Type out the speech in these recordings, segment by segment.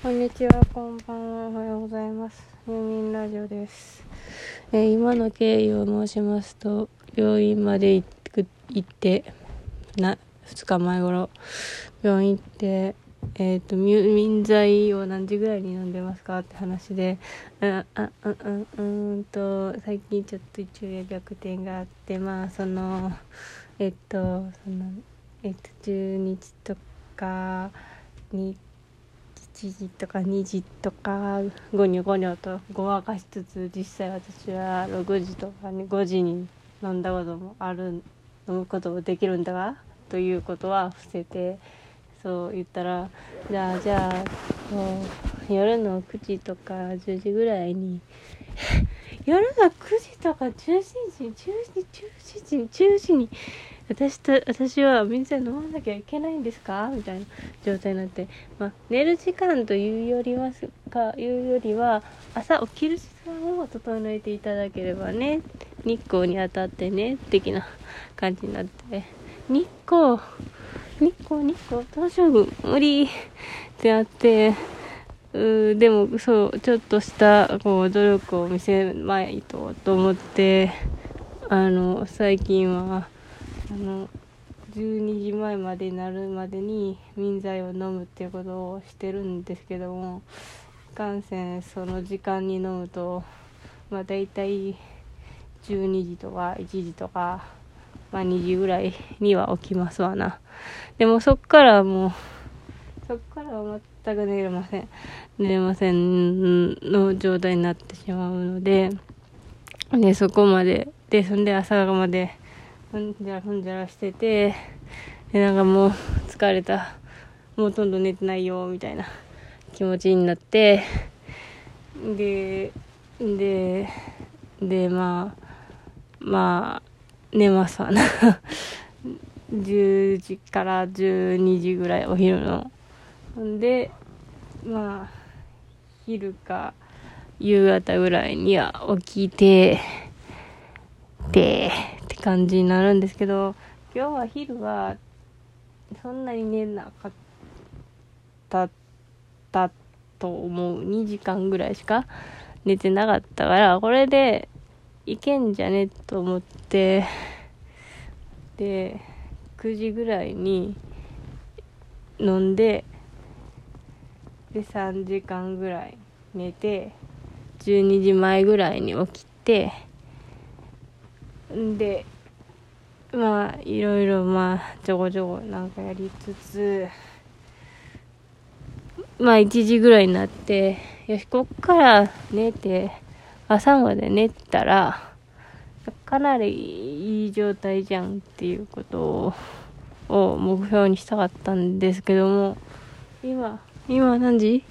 こんにちは、こんばんは、おはようございます。入眠ラジオです。えー今の経緯を申しますと、病院まで行く行って、な、2日前頃、病院行って、えっ、と、入眠剤を何時ぐらいに飲んでますかって話で、うん、あ、うん、うん、うんと、最近ちょっと昼夜逆転があって、まあ、その、えっと、その、えっと、10日とかに、1時とか2時とかゴニョゴニョとごまかしつつ実際私は6時とかに5時に飲んだこともある飲むこともできるんだがということは伏せてそう言ったらじゃあじゃあもう夜の9時とか10時ぐらいに 夜の9時とか10時に10時10時10時に私と私は水飲まなきゃいけないんですか？みたいな状態になって、まあ、寝る時間というよりはかいうよりは朝起きる時間を整えていただければね。日光に当たってね的な感じになって。日光日光日光どうしよう無理。ってなって。うーでもそうちょっとしたこう努力を見せまいとと思って。あの最近はあの12時前までになるまでに眠剤を飲むっていうことをしてるんですけどもいかんせんその時間に飲むとまあ大体12時とか1時とか、まあ、2時ぐらいには起きますわな。でもそっからもうそっからは全く寝れません。寝れませんの状態になってしまうのででそこまででそんで朝までふんじゃらふんじゃらしててでなんかもう疲れた。もうほとんど寝てないよみたいな気持ちになってでででまあまあ寝ますわな。10時から12時ぐらいお昼の。んでまあ昼か夕方ぐらいには起きてでって感じになるんですけど今日は昼はそんなに寝なかったたと思う。2時間ぐらいしか寝てなかったからこれでいけんじゃねと思ってで9時ぐらいに飲んでで3時間ぐらい寝て12時前ぐらいに起きてでまあいろいろまあちょこちょこなんかやりつつまあ1時ぐらいになってよしこっから寝て朝まで寝たらかなりいい状態じゃんっていうことを目標にしたかったんですけども今今何時？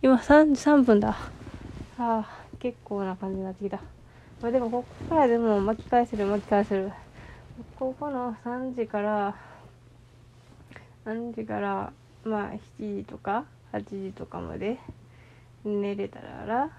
今3時3分だ。ああ結構な感じになってきた。まあでもここからでも巻き返せる巻き返せる。ここの3時から3時からまあ7時とか8時とかまで寝れたら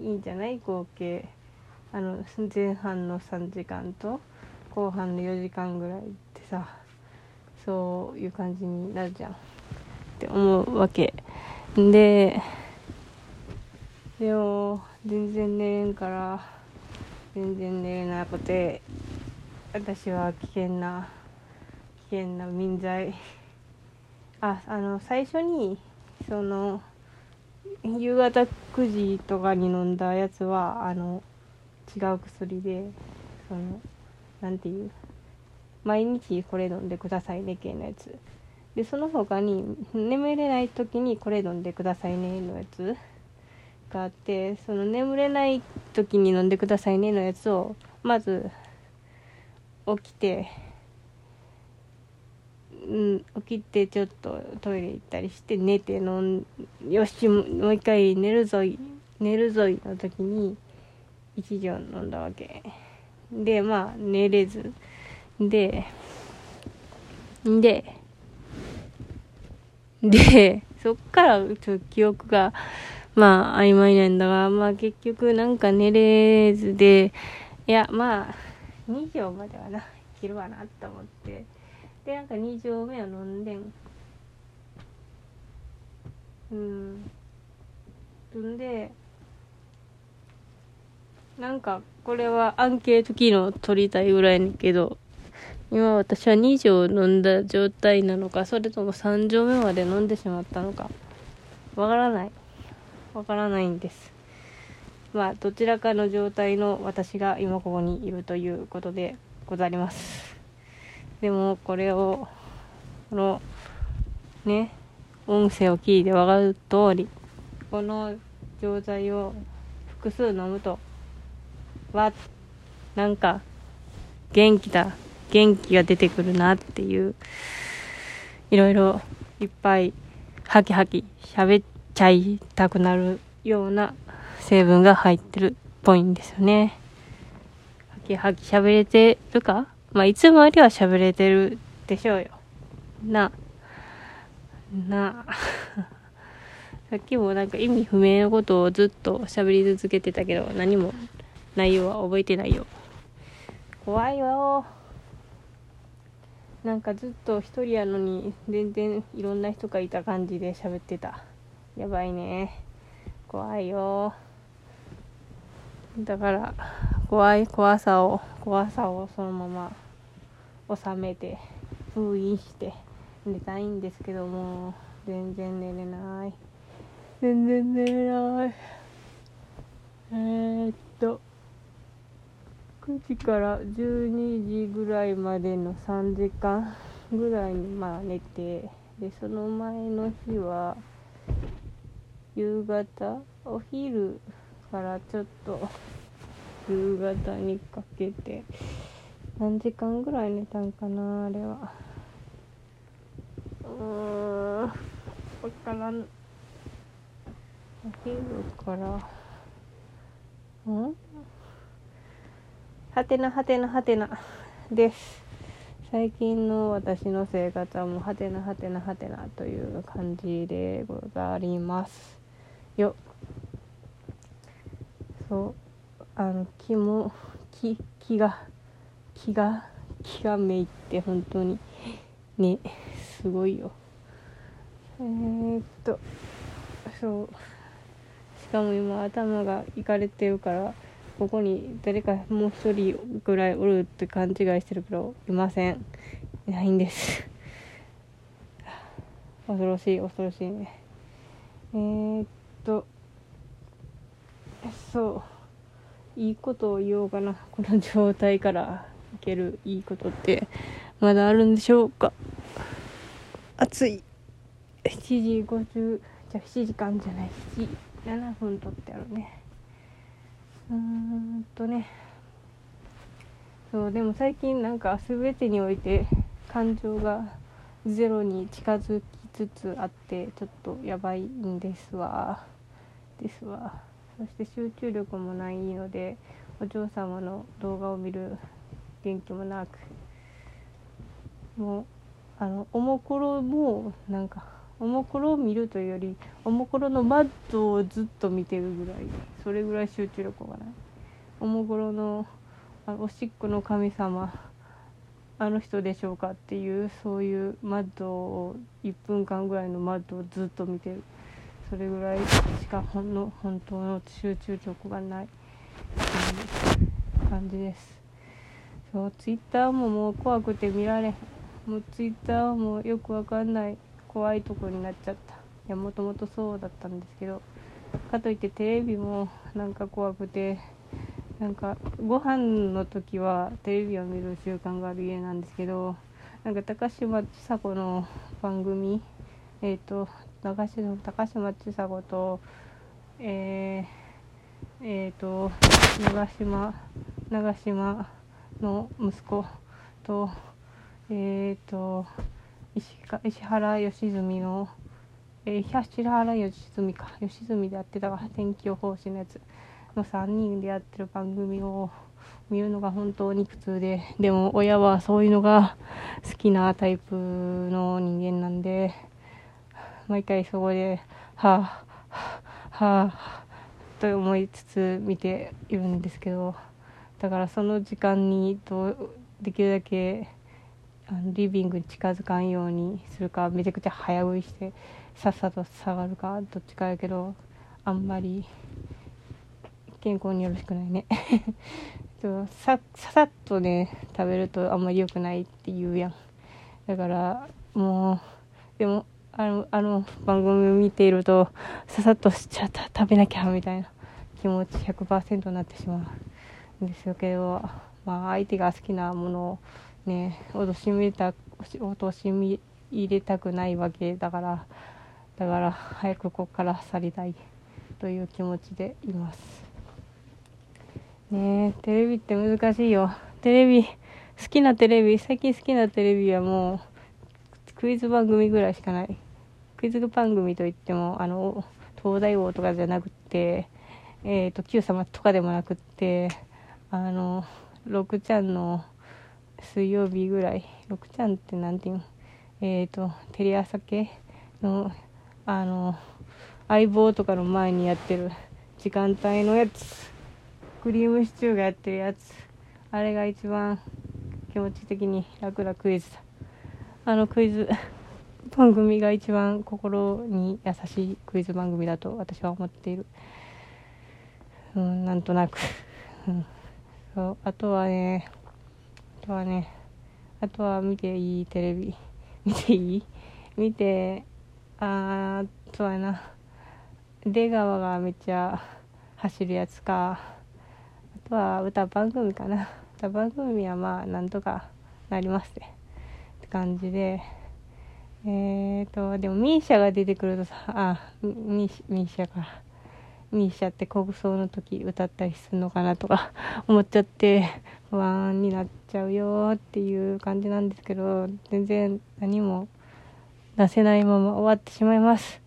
いいんじゃない？合計。あの前半の3時間と後半の4時間ぐらいってさ。そういう感じになるじゃんって思うわけ。ででも全然寝れんから全然寝れなくて私は危険な危険な眠剤ああの最初にその夕方9時とかに飲んだやつはあの違う薬でそのなんていう毎日これ飲んでくださいね系のやつ。でその他に眠れない時にこれ飲んでくださいねのやつ。があってその眠れない時に飲んでくださいねのやつをまず起きてうん、起きてちょっとトイレ行ったりして寝て飲んよしもう一回寝るぞい寝るぞいの時に1錠飲んだわけ。でまあ寝れず。でででそっからちょっと記憶がまあ曖昧なんだがまあ結局なんか寝れずでいやまあ2錠まではないけるわなと思って。でなんか2錠目を飲んでん。うん。飲んでなんかこれはアンケート機能取りたいぐらいにけど今私は2錠飲んだ状態なのかそれとも3錠目まで飲んでしまったのかわからない。わからないんです。まあどちらかの状態の私が今ここにいるということでございます。でもこれをこのね音声を聞いて分かる通りこの錠剤を複数飲むとはなんか元気だ元気が出てくるなっていういろいろいっぱいハキハキ喋ってちゃいたくなるような成分が入ってるっぽいんですよね。ハキハキ喋れてるか？まあ、いつもよりは喋れてるでしょうよ。な、な、さっきもなんか意味不明なことをずっと喋り続けてたけど、何も内容は覚えてないよ。怖いよなんかずっと一人やのに全然いろんな人がいた感じで喋ってたやばいね。怖いよ。だから怖い怖さを怖さをそのまま収めて封印して寝たいんですけども全然寝れない。全然寝れない。えー、っと9時から12時ぐらいまでの3時間ぐらいにまあ寝てでその前の日は夕方？お昼からちょっと 夕方にかけて。何時間ぐらい寝たんかなあれは。うーん分からん。お昼から。うん？はてなはてなはてな。です。最近の私の生活はもうはてなはてなはてなという感じでございます。よ。そう。あの気も気気が気が気がめいって本当に。ね。すごいよ。えー、っとそう。しかも今頭がいかれてるからここに誰かもう一人ぐらいおるって勘違いしてるけどいません。いないんです。恐ろしい恐ろしいね。えー、っとそう。いいことを言おうかな。この状態からいけるいいことって。まだあるんでしょうか。暑い。7時50じゃあ7時間じゃない。7 7分とってあるね。うーんとね。そうでも最近なんか全てにおいて感情がゼロに近づきつつあってちょっとやばいんですわですわ。そして集中力もないのでお嬢様の動画を見る元気もなくもうあのおもころもなんかおもころを見るというよりおもころのマットをずっと見てるぐらいそれぐらい集中力がない。おもころのあおしっこの神様あの人でしょうかっていうそういうマットを1分間ぐらいのマットをずっと見てる。それぐらいしかほんの本当の集中力がないい感じです。そうツイッターももう怖くて見られへん。もうツイッターもよくわかんない怖いとこになっちゃった。いやもともとそうだったんですけどかといってテレビもなんか怖くてなんかご飯の時はテレビを見る習慣がある家なんですけどなんか高嶋ちさ子の番組えっ、ー、と高島高嶋ちさ子とえー、えー、と長島長島の息子とえっ、ー、と石石原良純の、えー、石原良純か良純でやってたが天気予報士のやつの3人でやってる番組を見るのが本当に苦痛ででも親はそういうのが好きなタイプの人間なんで毎回そこではあはあと思いつつ見ているんですけどだからその時間にどうできるだけあのリビングに近づかんようにするかめちゃくちゃ早食いしてさっさと下がるかどっちかやけどあんまり健康によろしくないね。さささっとね食べるとあんまり良くないって言うやん。だからもうでもあのあの番組を見ているとささっとしちゃった食べなきゃみたいな気持ち100%になってしまうんですけど、まあ、相手が好きなものをね脅しみた脅しみ入れたくないわけだからだから早くここから去りたいという気持ちでいます。ねテレビって難しいよ。テレビ好きなテレビ最近好きなテレビはもうクイズ番組ぐらいしかない。クイズ番組といってもあの東大王とかじゃなくてえっ、ー、と Q 様とかでもなくってあの6ちゃんの水曜日ぐらい6ちゃんって何て言うの？えっ、ー、とテレ朝系のあの相棒とかの前にやってる時間帯のやつクリームシチューがやってるやつあれが一番気持ち的に楽なクイズだ。あのクイズ番組が一番心に優しいクイズ番組だと私は思っている。うんなんとなく、うん、そう。あとはねあとはねあとは見ていいテレビ。見ていい？見てああとはな。出川がめっちゃ走るやつか。あとは歌番組かな。歌番組はまあなんとかなりますねって感じで。えーとでもミーシャが出てくるとさあミミーシャか。ミーシャって国葬の時歌ったりするのかなとか 思っちゃって不安になっちゃうよっていう感じなんですけど全然何も出せないまま終わってしまいます。